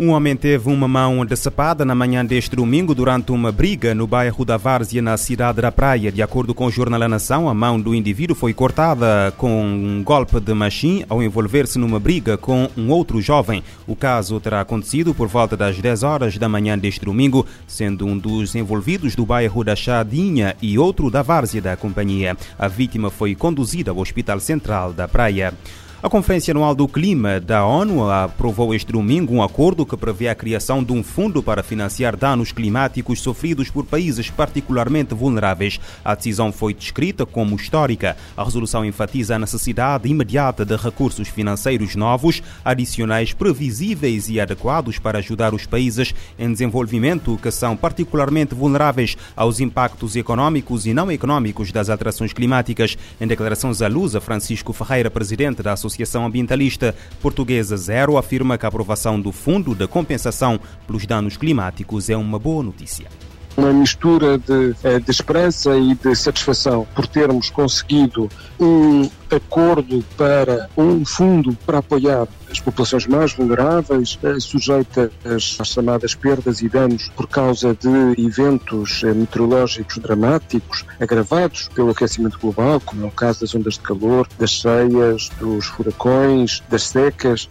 Um homem teve uma mão decepada na manhã deste domingo durante uma briga no bairro da Várzea, na cidade da Praia. De acordo com o jornal A Nação, a mão do indivíduo foi cortada com um golpe de machim ao envolver-se numa briga com um outro jovem. O caso terá acontecido por volta das 10 horas da manhã deste domingo, sendo um dos envolvidos do bairro da Chadinha e outro da Várzea da companhia. A vítima foi conduzida ao Hospital Central da Praia. A Conferência Anual do Clima da ONU aprovou este domingo um acordo que prevê a criação de um fundo para financiar danos climáticos sofridos por países particularmente vulneráveis. A decisão foi descrita como histórica. A resolução enfatiza a necessidade imediata de recursos financeiros novos, adicionais, previsíveis e adequados para ajudar os países em desenvolvimento que são particularmente vulneráveis aos impactos econômicos e não econômicos das alterações climáticas. Em declarações à luz, Francisco Ferreira, presidente da Associação Associação Ambientalista Portuguesa Zero afirma que a aprovação do Fundo de Compensação pelos Danos Climáticos é uma boa notícia. Uma mistura de, eh, de, esperança e de satisfação por termos conseguido um acordo para um fundo para apoiar as populações mais vulneráveis, eh, sujeitas às chamadas perdas e danos por causa de eventos eh, meteorológicos dramáticos agravados pelo aquecimento global, como é o caso das ondas de calor, das cheias, dos furacões, das secas.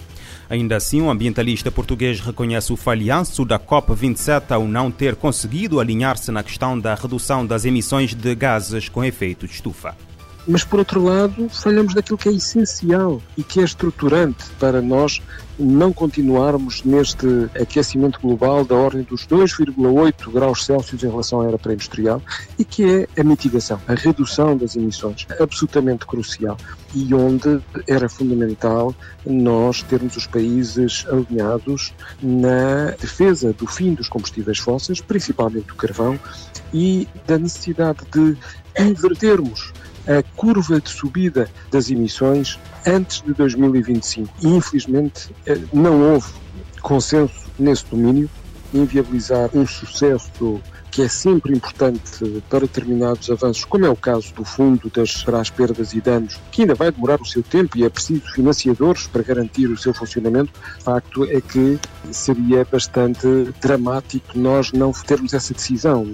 Ainda assim, o ambientalista português reconhece o falhanço da COP27 ao não ter conseguido alinhar-se na questão da redução das emissões de gases com efeito de estufa. Mas, por outro lado, falhamos daquilo que é essencial e que é estruturante para nós não continuarmos neste aquecimento global da ordem dos 2,8 graus Celsius em relação à era pré-industrial e que é a mitigação, a redução das emissões, absolutamente crucial e onde era fundamental nós termos os países alinhados na defesa do fim dos combustíveis fósseis, principalmente do carvão, e da necessidade de invertermos a curva de subida das emissões antes de 2025. E, infelizmente, eh, não houve consenso nesse domínio. Inviabilizar um sucesso que é sempre importante para determinados avanços, como é o caso do Fundo das, para as Perdas e Danos, que ainda vai demorar o seu tempo e é preciso financiadores para garantir o seu funcionamento, o facto é que seria bastante dramático nós não termos essa decisão.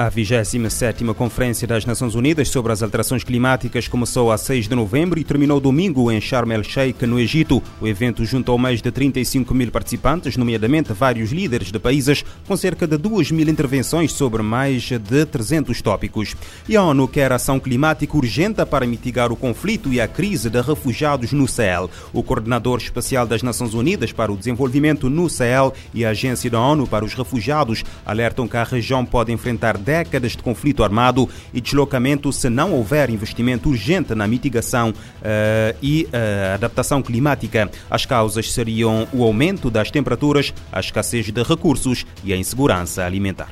A 27 Conferência das Nações Unidas sobre as Alterações Climáticas começou a 6 de novembro e terminou domingo em Sharm el-Sheikh, no Egito. O evento juntou mais de 35 mil participantes, nomeadamente vários líderes de países, com cerca de 2 mil intervenções sobre mais de 300 tópicos. E a ONU quer ação climática urgente para mitigar o conflito e a crise de refugiados no Sahel. O coordenador especial das Nações Unidas para o Desenvolvimento no Sahel e a Agência da ONU para os Refugiados alertam que a região pode enfrentar décadas de conflito armado e deslocamento se não houver investimento urgente na mitigação uh, e uh, adaptação climática. As causas seriam o aumento das temperaturas, a escassez de recursos e a insegurança alimentar.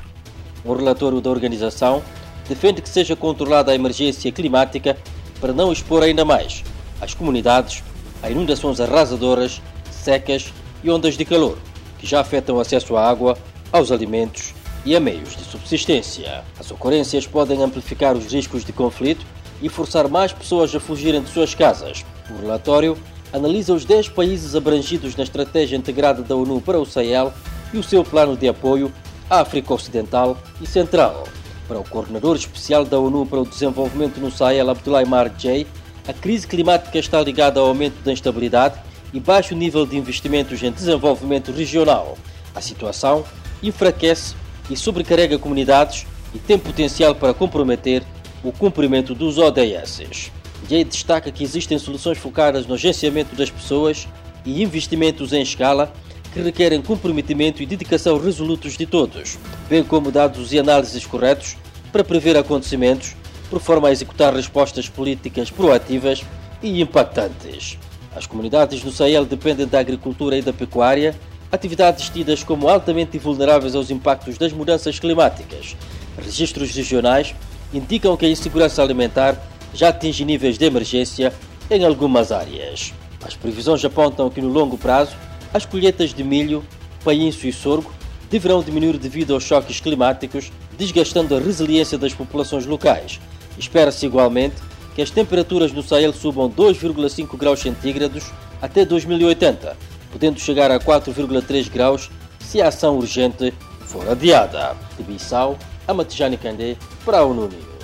O relatório da organização defende que seja controlada a emergência climática para não expor ainda mais as comunidades a inundações arrasadoras, secas e ondas de calor que já afetam o acesso à água, aos alimentos e a meios de subsistência. As ocorrências podem amplificar os riscos de conflito e forçar mais pessoas a fugirem de suas casas. O relatório analisa os 10 países abrangidos na Estratégia Integrada da ONU para o Sahel e o seu plano de apoio à África Ocidental e Central. Para o coordenador especial da ONU para o Desenvolvimento no Sahel, Mar Jay, a crise climática está ligada ao aumento da instabilidade e baixo nível de investimentos em desenvolvimento regional. A situação enfraquece e sobrecarrega comunidades e tem potencial para comprometer o cumprimento dos ODS. Jay destaca que existem soluções focadas no agenciamento das pessoas e investimentos em escala que requerem comprometimento e dedicação resolutos de todos, bem como dados e análises corretos para prever acontecimentos, por forma a executar respostas políticas proativas e impactantes. As comunidades no Sahel dependem da agricultura e da pecuária atividades tidas como altamente vulneráveis aos impactos das mudanças climáticas. Registros regionais indicam que a insegurança alimentar já atinge níveis de emergência em algumas áreas. As previsões apontam que no longo prazo as colheitas de milho, painço e sorgo deverão diminuir devido aos choques climáticos, desgastando a resiliência das populações locais. Espera-se igualmente que as temperaturas no Sahel subam 2,5 graus centígrados até 2080, podendo chegar a 4,3 graus se a ação urgente for adiada. De Bissau, Amatijani Candé, para a ONU News.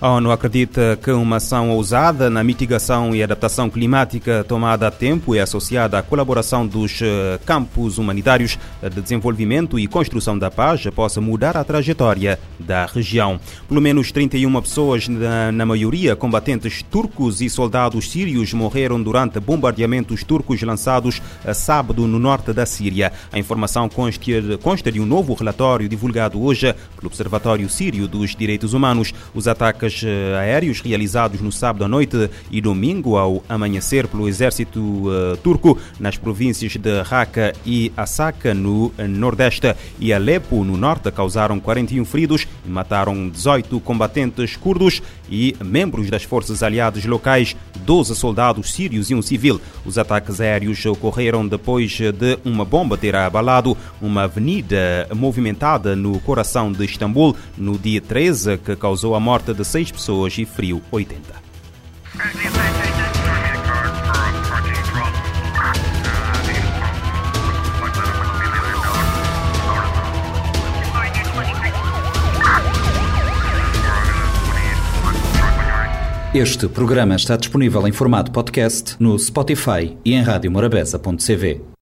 A ONU acredita que uma ação ousada na mitigação e adaptação climática tomada a tempo e associada à colaboração dos eh, campos humanitários de desenvolvimento e construção da paz possa mudar a trajetória da região. Pelo menos 31 pessoas, na, maioria combatentes turcos e soldados sírios, morreram durante bombardeamentos turcos lançados a sábado no norte da Síria. A informação consta de um novo relatório divulgado hoje pelo Observatório Sírio dos Direitos Humanos. Os ataques ataques eh, aéreos realizados no sábado à noite e domingo ao amanhecer pelo exército uh, turco nas províncias de Raqqa e Asaka no nordeste e Alepo no norte causaram 41 feridos e mataram 18 combatentes curdos e membros das forças aliadas locais, 12 soldados sírios e um civil. Os ataques aéreos ocorreram depois de uma bomba ter abalado uma avenida movimentada no coração de Istambul no dia 13, que causou a morte de seis pessoas e frio 80. Este programa está disponível em formato podcast no Spotify e em radiomorabeza.cv.